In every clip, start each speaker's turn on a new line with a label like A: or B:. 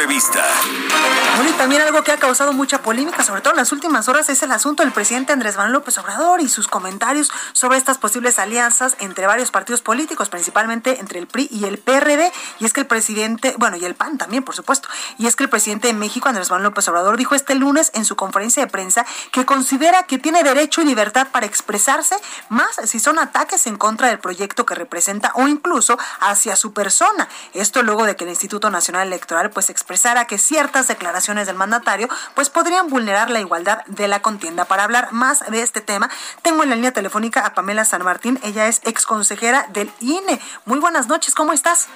A: Entrevista.
B: Bueno, y también algo que ha causado mucha polémica, sobre todo en las últimas horas, es el asunto del presidente Andrés Manuel López Obrador y sus comentarios sobre estas posibles alianzas entre varios partidos políticos, principalmente entre el PRI y el PRD. Y es que el presidente, bueno, y el PAN también, por supuesto. Y es que el presidente de México, Andrés Manuel López Obrador, dijo este lunes en su conferencia de prensa que considera que tiene derecho y libertad para expresarse, más si son ataques en contra del proyecto que representa o incluso hacia su persona. Esto luego de que el Instituto Nacional Electoral pues expresara que ciertas declaraciones del mandatario pues podrían vulnerar la igualdad de la contienda. Para hablar más de este tema, tengo en la línea telefónica a Pamela San Martín. Ella es exconsejera del INE. Muy buenas noches, ¿cómo estás?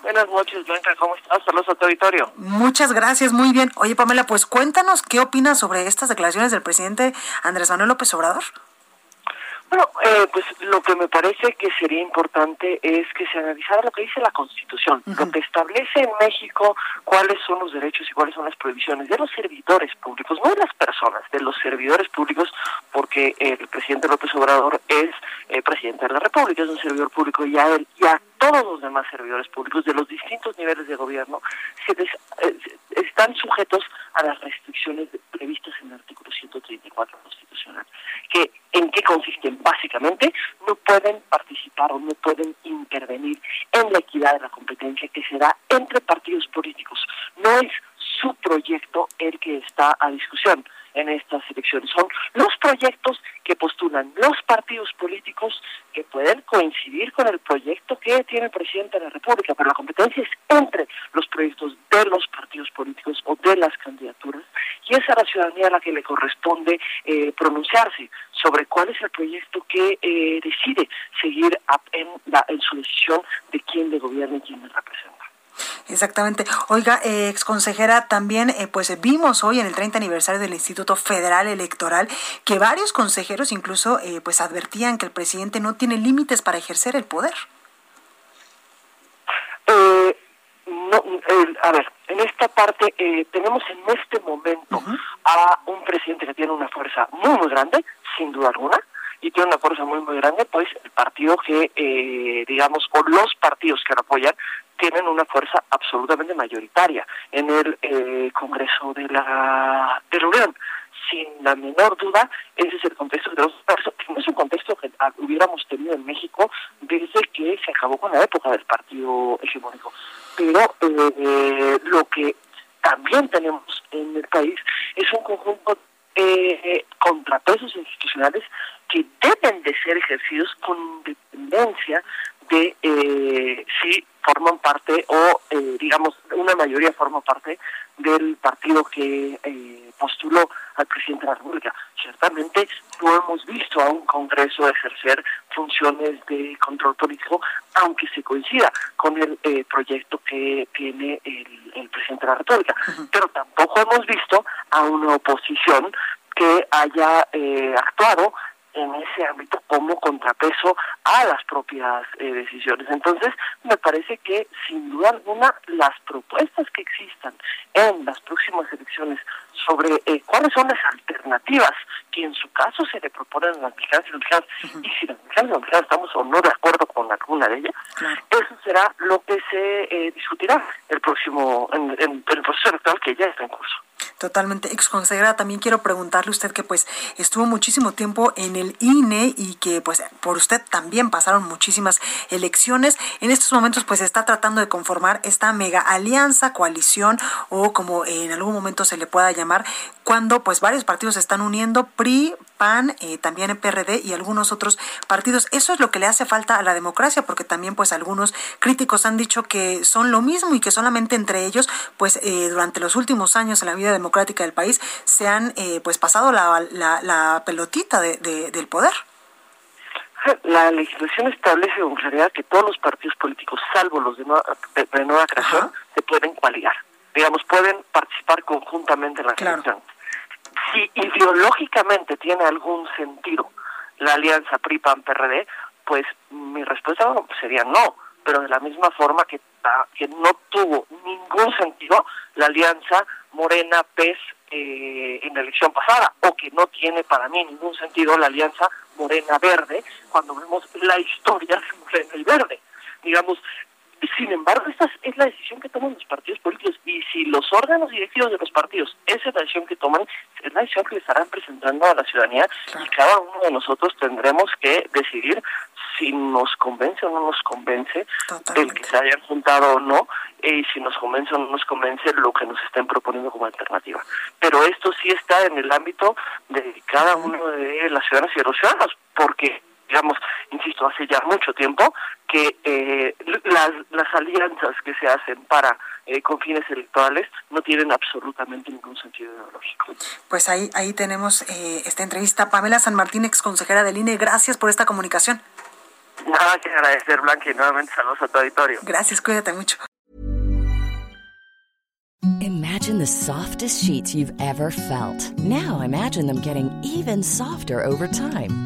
C: Buenas noches, Blanca, ¿cómo estás? Saludos a tu auditorio.
B: Muchas gracias, muy bien. Oye, Pamela, pues cuéntanos qué opinas sobre estas declaraciones del presidente Andrés Manuel López Obrador.
C: Bueno, eh, pues lo que me parece que sería importante es que se analizara lo que dice la Constitución, lo que establece en México cuáles son los derechos y cuáles son las prohibiciones de los servidores públicos, no de las personas, de los servidores públicos, porque el presidente López Obrador es eh, presidente de la República, es un servidor público y a él y a todos los demás servidores públicos de los distintos niveles de gobierno se eh, están sujetos a las restricciones previstas en el artículo 134 constitucional, que en qué consisten básicamente no pueden participar o no pueden intervenir en la equidad de la competencia que se da entre partidos políticos. No es su proyecto el que está a discusión en estas elecciones. Son los proyectos que postulan los partidos políticos que pueden coincidir con el proyecto que tiene el presidente de la República, pero la competencia es entre los proyectos de los partidos políticos o de las candidaturas y es a la ciudadanía a la que le corresponde eh, pronunciarse sobre cuál es el proyecto que eh, decide seguir en, la, en su decisión de quién le gobierna y quién le representa.
B: Exactamente. Oiga, eh, exconsejera, también eh, pues vimos hoy en el 30 aniversario del Instituto Federal Electoral que varios consejeros incluso eh, pues advertían que el presidente no tiene límites para ejercer el poder.
C: Eh, no, a ver, en esta parte tenemos en este momento a un presidente que tiene una fuerza muy, muy grande, sin duda alguna, y tiene una fuerza muy, muy grande, pues el partido que, digamos, o los partidos que lo apoyan, tienen una fuerza absolutamente mayoritaria en el eh, Congreso de la, de la Unión. Sin la menor duda, ese es el contexto que no es un contexto que hubiéramos tenido en México desde que se acabó con la época del partido hegemónico. Pero eh, lo que también tenemos en el país es un conjunto de eh, contrapesos institucionales que deben de ser ejercidos con independencia de eh, si forman parte o, eh, digamos, una mayoría forma parte del partido que eh, postuló al presidente de la República. Ciertamente no hemos visto a un Congreso ejercer funciones de control político, aunque se coincida con el eh, proyecto que tiene el, el, presidente de la República. Pero tampoco hemos visto a una oposición que haya eh, actuado en ese ámbito como contrapeso a las propias eh, decisiones. Entonces, me parece que sin duda alguna las propuestas que existan en las próximas elecciones sobre eh, cuáles son las alternativas que en su caso se le proponen a las mexicanas y los mexicanos, y si las mexicanas y los mexicanos estamos o no de acuerdo con alguna de ellas, eso será lo que se eh, discutirá el próximo, en, en el proceso electoral que ya está en curso.
B: Totalmente. Ex consejera, también quiero preguntarle a usted que pues estuvo muchísimo tiempo en el INE y que pues por usted también pasaron muchísimas elecciones. En estos momentos pues está tratando de conformar esta mega alianza, coalición o como en algún momento se le pueda llamar, cuando pues varios partidos se están uniendo, PRI, PAN, eh, también el PRD y algunos otros partidos. Eso es lo que le hace falta a la democracia, porque también pues algunos críticos han dicho que son lo mismo y que solamente entre ellos pues eh, durante los últimos años en la vida democrática del país se han eh, pues pasado la, la, pelotita de, del poder.
C: La legislación establece con claridad que todos los partidos políticos, salvo los de nueva, creación, se pueden coaligar. Digamos, pueden participar conjuntamente en la elección. Si ideológicamente tiene algún sentido la alianza PRI-PAN-PRD, pues mi respuesta sería no, pero de la misma forma que, que no tuvo ningún sentido la alianza Morena-PES eh, en la elección pasada, o que no tiene para mí ningún sentido la alianza Morena-Verde cuando vemos la historia de Morena y Verde. Digamos, sin embargo, esta es la decisión que toman los partidos políticos y si los órganos directivos de los partidos, esa es la decisión que toman, la decisión que le estarán presentando a la ciudadanía y cada uno de nosotros tendremos que decidir si nos convence o no nos convence el que se hayan juntado o no y si nos convence o no nos convence lo que nos estén proponiendo como alternativa. Pero esto sí está en el ámbito de cada uno de las ciudadanas y de los ciudadanos, porque digamos, insisto, hace ya mucho tiempo que eh, las, las alianzas que se hacen para eh, con fines electorales no tienen absolutamente ningún sentido ideológico.
B: Pues ahí ahí tenemos eh, esta entrevista. Pamela San Martín, ex consejera del INE, gracias por esta comunicación.
C: Nada que agradecer, Blanca, y nuevamente saludos a tu auditorio.
B: Gracias, cuídate mucho.
D: Imagine the softest sheets you've ever felt. Now imagine them getting even softer over time.